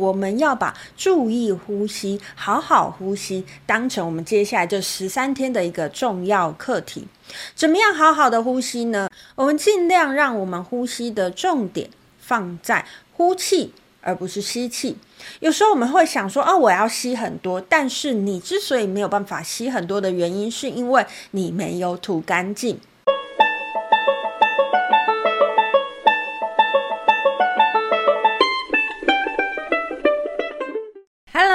我们要把注意呼吸、好好呼吸当成我们接下来这十三天的一个重要课题。怎么样好好的呼吸呢？我们尽量让我们呼吸的重点放在呼气，而不是吸气。有时候我们会想说：“哦，我要吸很多。”但是你之所以没有办法吸很多的原因，是因为你没有吐干净。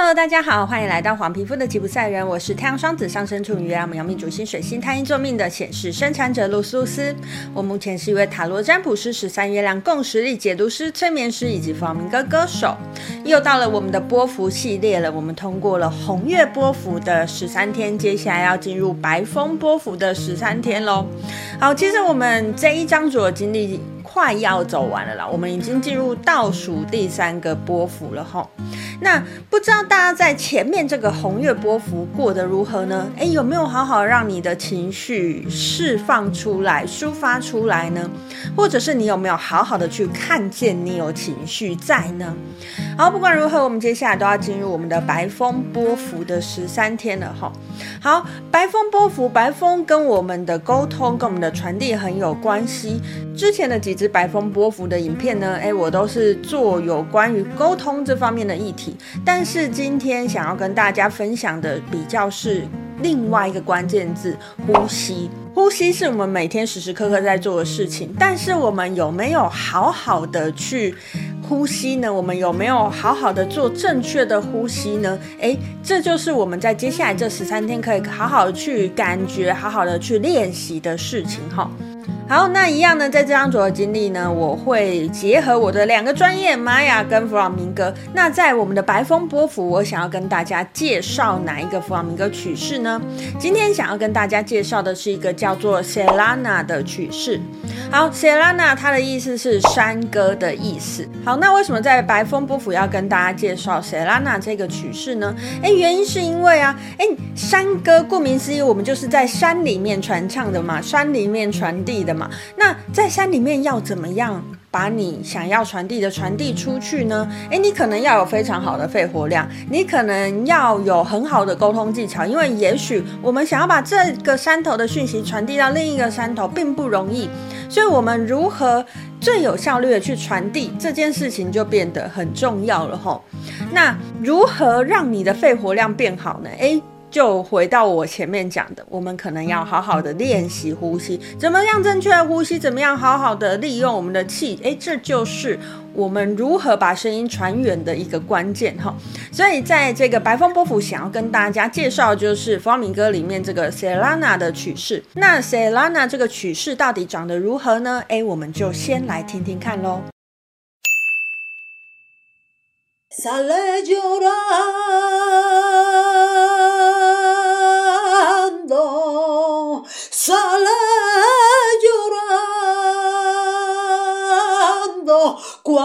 Hello，大家好，欢迎来到黄皮肤的吉普赛人。我是太阳双子上升处女月亮牡羊命主星水星太阴坐命的显示生产者露丝露丝。我目前是一位塔罗占卜师、十三月亮共识力解读师、催眠师以及弗明哥歌手。又到了我们的波幅系列了，我们通过了红月波幅的十三天，接下来要进入白风波幅的十三天喽。好，其实我们这一章主要经历快要走完了啦，我们已经进入倒数第三个波幅了哈。那不知道大家在前面这个红月波幅过得如何呢？诶，有没有好好让你的情绪释放出来、抒发出来呢？或者是你有没有好好的去看见你有情绪在呢？好，不管如何，我们接下来都要进入我们的白风波幅的十三天了哈。好，白风波幅，白风跟我们的沟通、跟我们的传递很有关系。之前的几支白风波幅的影片呢，诶，我都是做有关于沟通这方面的议题。但是今天想要跟大家分享的比较是另外一个关键字：呼吸。呼吸是我们每天时时刻刻在做的事情，但是我们有没有好好的去呼吸呢？我们有没有好好的做正确的呼吸呢？诶，这就是我们在接下来这十三天可以好好去感觉、好好的去练习的事情哈。好，那一样呢，在这张主的经历呢，我会结合我的两个专业，玛雅跟弗朗明哥。那在我们的白风波符，我想要跟大家介绍哪一个弗朗明哥曲式呢？今天想要跟大家介绍的是一个叫做 Selana 的曲式。好，Selana 它的意思是山歌的意思。好，那为什么在白风波符要跟大家介绍 Selana 这个曲式呢？诶，原因是因为啊，诶，山歌顾名思义，我们就是在山里面传唱的嘛，山里面传递的嘛。那在山里面要怎么样把你想要传递的传递出去呢？诶，你可能要有非常好的肺活量，你可能要有很好的沟通技巧，因为也许我们想要把这个山头的讯息传递到另一个山头并不容易。所以，我们如何最有效率的去传递这件事情，就变得很重要了吼。那如何让你的肺活量变好呢？诶，就回到我前面讲的，我们可能要好好的练习呼吸，怎么样正确的呼吸，怎么样好好的利用我们的气，诶，这就是我们如何把声音传远的一个关键哈。所以在这个白风波普想要跟大家介绍，就是《芳明歌》里面这个 Selena 的曲式。那 Selena 这个曲式到底长得如何呢？诶，我们就先来听听看喽。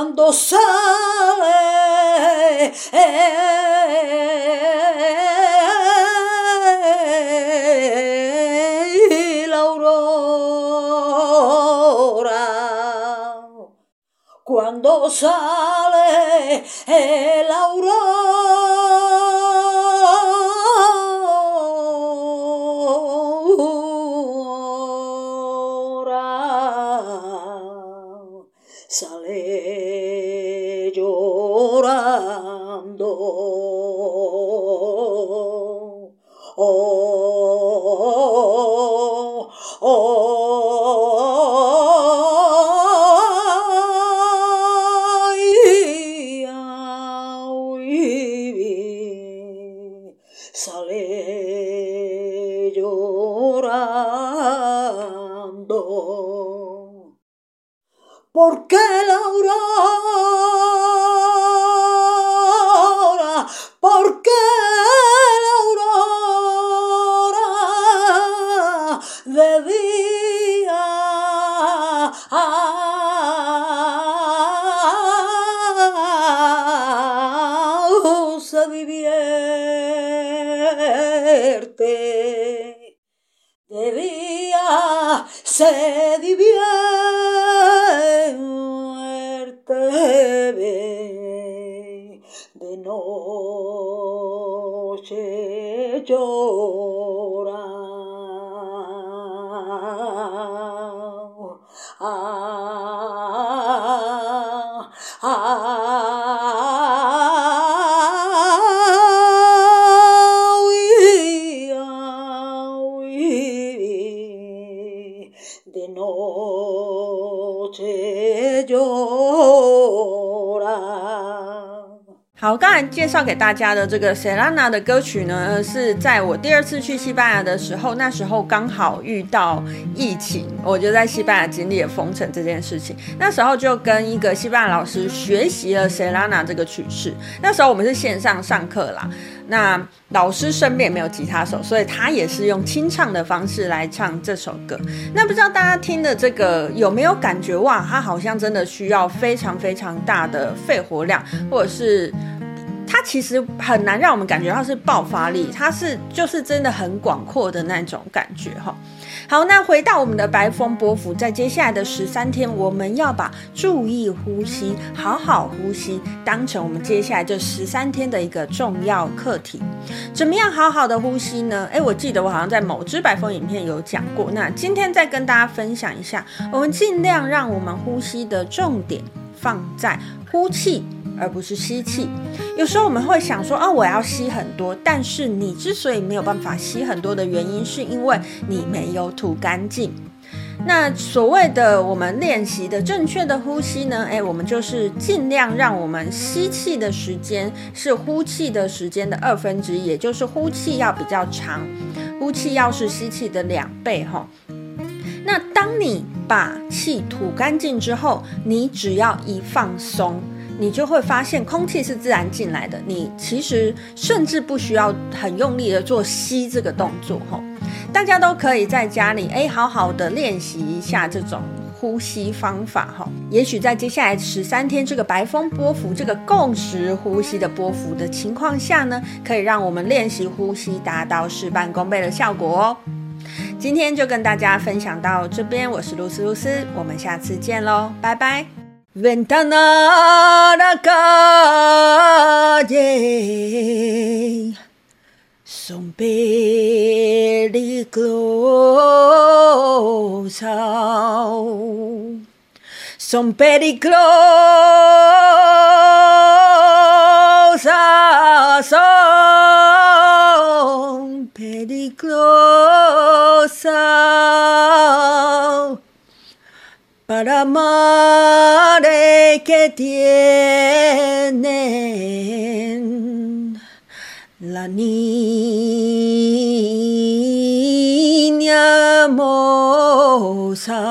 cuando sale eh, la aurora, cuando sale eh, la aurora. sale llorando. Porque la aurora, porque de día. Se divierte, de día se divierte. 好，刚才介绍给大家的这个 Selena 的歌曲呢，是在我第二次去西班牙的时候，那时候刚好遇到疫情，我就在西班牙经历了封城这件事情。那时候就跟一个西班牙老师学习了 Selena 这个曲式。那时候我们是线上上课啦，那老师身边也没有吉他手，所以他也是用清唱的方式来唱这首歌。那不知道大家听的这个有没有感觉哇？他好像真的需要非常非常大的肺活量，或者是。他其实很难让我们感觉到是爆发力，他是就是真的很广阔的那种感觉哈。好，那回到我们的白风波府，在接下来的十三天，我们要把注意呼吸、好好呼吸当成我们接下来这十三天的一个重要课题。怎么样好好的呼吸呢？诶，我记得我好像在某支白风影片有讲过，那今天再跟大家分享一下，我们尽量让我们呼吸的重点放在呼气。而不是吸气。有时候我们会想说，哦，我要吸很多，但是你之所以没有办法吸很多的原因，是因为你没有吐干净。那所谓的我们练习的正确的呼吸呢？诶，我们就是尽量让我们吸气的时间是呼气的时间的二分之一，也就是呼气要比较长，呼气要是吸气的两倍哈。那当你把气吐干净之后，你只要一放松。你就会发现空气是自然进来的，你其实甚至不需要很用力的做吸这个动作吼。大家都可以在家里诶，好好的练习一下这种呼吸方法哈。也许在接下来十三天这个白风波幅这个共识呼吸的波幅的情况下呢，可以让我们练习呼吸达到事半功倍的效果哦。今天就跟大家分享到这边，我是露丝露丝，我们下次见喽，拜拜。Ventana a la calle son peligrosas, son peligrosas, al amar que tienen la niña moza.